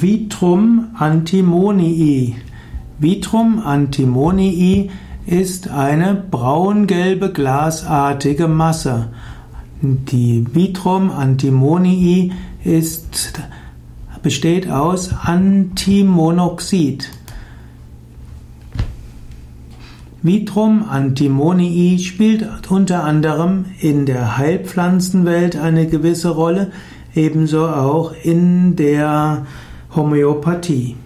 Vitrum antimonii. Vitrum antimonii ist eine braungelbe glasartige Masse. Die Vitrum antimonii ist, besteht aus Antimonoxid. Vitrum antimonii spielt unter anderem in der Heilpflanzenwelt eine gewisse Rolle, ebenso auch in der Homöopathie